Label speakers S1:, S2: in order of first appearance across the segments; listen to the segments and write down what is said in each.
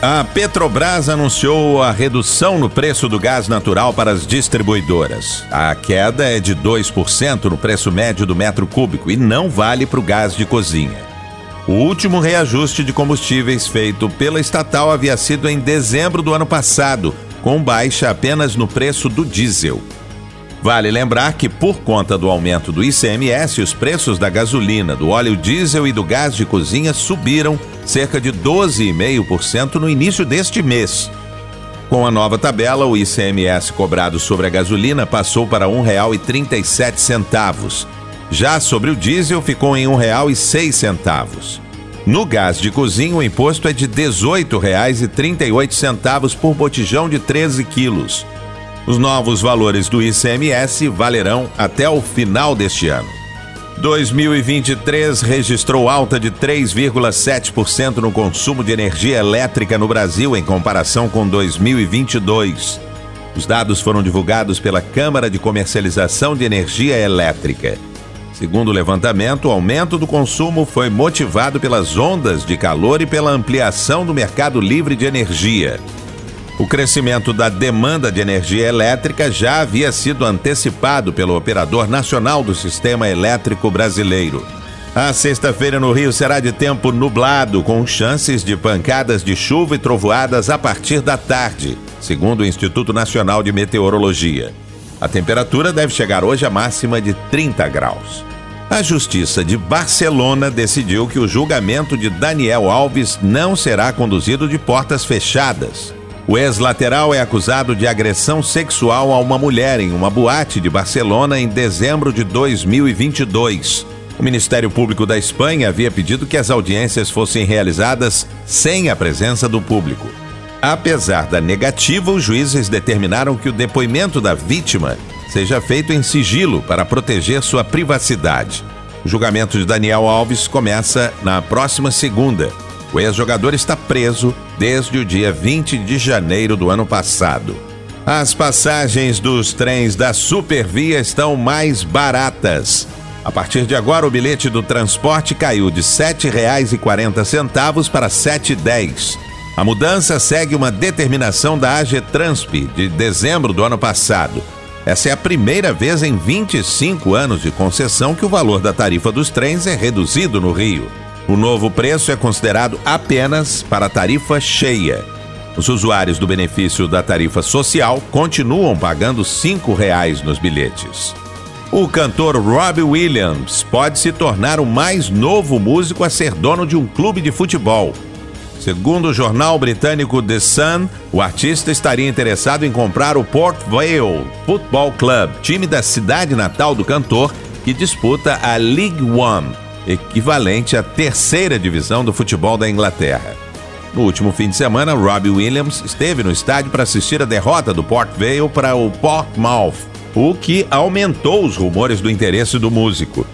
S1: A Petrobras anunciou a redução no preço do gás natural para as distribuidoras. A queda é de 2% no preço médio do metro cúbico e não vale para o gás de cozinha. O último reajuste de combustíveis feito pela estatal havia sido em dezembro do ano passado, com baixa apenas no preço do diesel. Vale lembrar que, por conta do aumento do ICMS, os preços da gasolina, do óleo diesel e do gás de cozinha subiram cerca de 12,5% no início deste mês. Com a nova tabela, o ICMS cobrado sobre a gasolina passou para R$ 1,37. Já sobre o diesel, ficou em R$ 1,06. No gás de cozinha, o imposto é de R$ 18,38 por botijão de 13 quilos. Os novos valores do ICMS valerão até o final deste ano. 2023 registrou alta de 3,7% no consumo de energia elétrica no Brasil em comparação com 2022. Os dados foram divulgados pela Câmara de Comercialização de Energia Elétrica. Segundo o levantamento, o aumento do consumo foi motivado pelas ondas de calor e pela ampliação do mercado livre de energia. O crescimento da demanda de energia elétrica já havia sido antecipado pelo Operador Nacional do Sistema Elétrico Brasileiro. A sexta-feira no Rio será de tempo nublado, com chances de pancadas de chuva e trovoadas a partir da tarde, segundo o Instituto Nacional de Meteorologia. A temperatura deve chegar hoje a máxima de 30 graus. A Justiça de Barcelona decidiu que o julgamento de Daniel Alves não será conduzido de portas fechadas. O ex-lateral é acusado de agressão sexual a uma mulher em uma boate de Barcelona em dezembro de 2022. O Ministério Público da Espanha havia pedido que as audiências fossem realizadas sem a presença do público. Apesar da negativa, os juízes determinaram que o depoimento da vítima seja feito em sigilo para proteger sua privacidade. O julgamento de Daniel Alves começa na próxima segunda. O ex-jogador está preso desde o dia 20 de janeiro do ano passado. As passagens dos trens da Supervia estão mais baratas. A partir de agora, o bilhete do transporte caiu de R$ 7,40 para R$ 7,10. A mudança segue uma determinação da AGETRANSP de dezembro do ano passado. Essa é a primeira vez em 25 anos de concessão que o valor da tarifa dos trens é reduzido no Rio. O novo preço é considerado apenas para a tarifa cheia. Os usuários do benefício da tarifa social continuam pagando R$ 5,00 nos bilhetes. O cantor Robbie Williams pode se tornar o mais novo músico a ser dono de um clube de futebol. Segundo o jornal britânico The Sun, o artista estaria interessado em comprar o Port Vale Football Club, time da cidade natal do cantor, que disputa a League One equivalente à terceira divisão do futebol da Inglaterra. No último fim de semana, Robbie Williams esteve no estádio para assistir a derrota do Port Vale para o Portsmouth, o que aumentou os rumores do interesse do músico.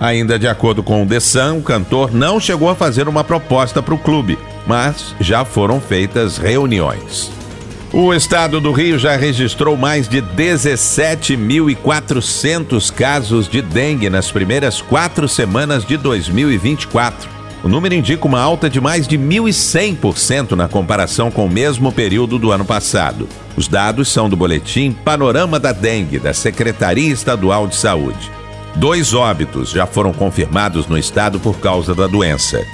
S1: Ainda de acordo com o The Sun, o cantor não chegou a fazer uma proposta para o clube, mas já foram feitas reuniões. O estado do Rio já registrou mais de 17.400 casos de dengue nas primeiras quatro semanas de 2024. O número indica uma alta de mais de 1.100% na comparação com o mesmo período do ano passado. Os dados são do boletim Panorama da Dengue, da Secretaria Estadual de Saúde. Dois óbitos já foram confirmados no estado por causa da doença.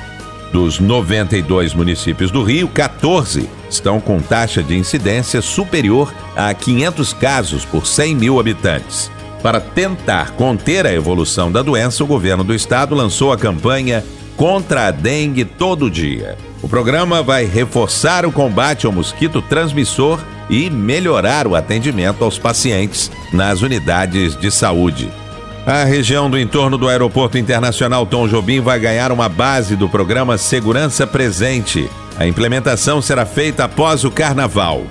S1: Dos 92 municípios do Rio, 14 estão com taxa de incidência superior a 500 casos por 100 mil habitantes. Para tentar conter a evolução da doença, o governo do estado lançou a campanha Contra a Dengue Todo Dia. O programa vai reforçar o combate ao mosquito transmissor e melhorar o atendimento aos pacientes nas unidades de saúde. A região do entorno do Aeroporto Internacional Tom Jobim vai ganhar uma base do programa Segurança Presente. A implementação será feita após o carnaval.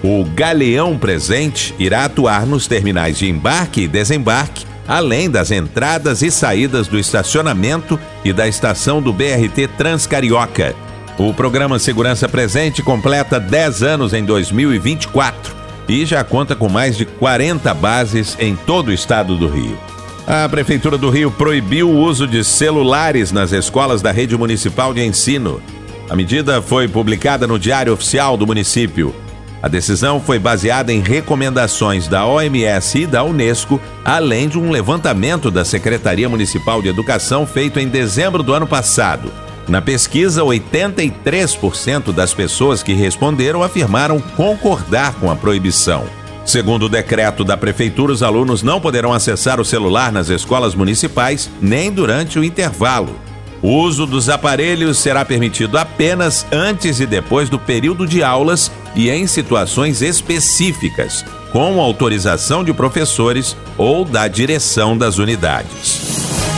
S1: O Galeão Presente irá atuar nos terminais de embarque e desembarque, além das entradas e saídas do estacionamento e da estação do BRT Transcarioca. O programa Segurança Presente completa 10 anos em 2024 e já conta com mais de 40 bases em todo o estado do Rio. A Prefeitura do Rio proibiu o uso de celulares nas escolas da rede municipal de ensino. A medida foi publicada no Diário Oficial do município. A decisão foi baseada em recomendações da OMS e da Unesco, além de um levantamento da Secretaria Municipal de Educação feito em dezembro do ano passado. Na pesquisa, 83% das pessoas que responderam afirmaram concordar com a proibição. Segundo o decreto da Prefeitura, os alunos não poderão acessar o celular nas escolas municipais nem durante o intervalo. O uso dos aparelhos será permitido apenas antes e depois do período de aulas e em situações específicas, com autorização de professores ou da direção das unidades.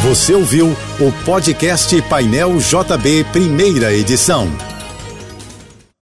S2: Você ouviu o podcast Painel JB, primeira edição.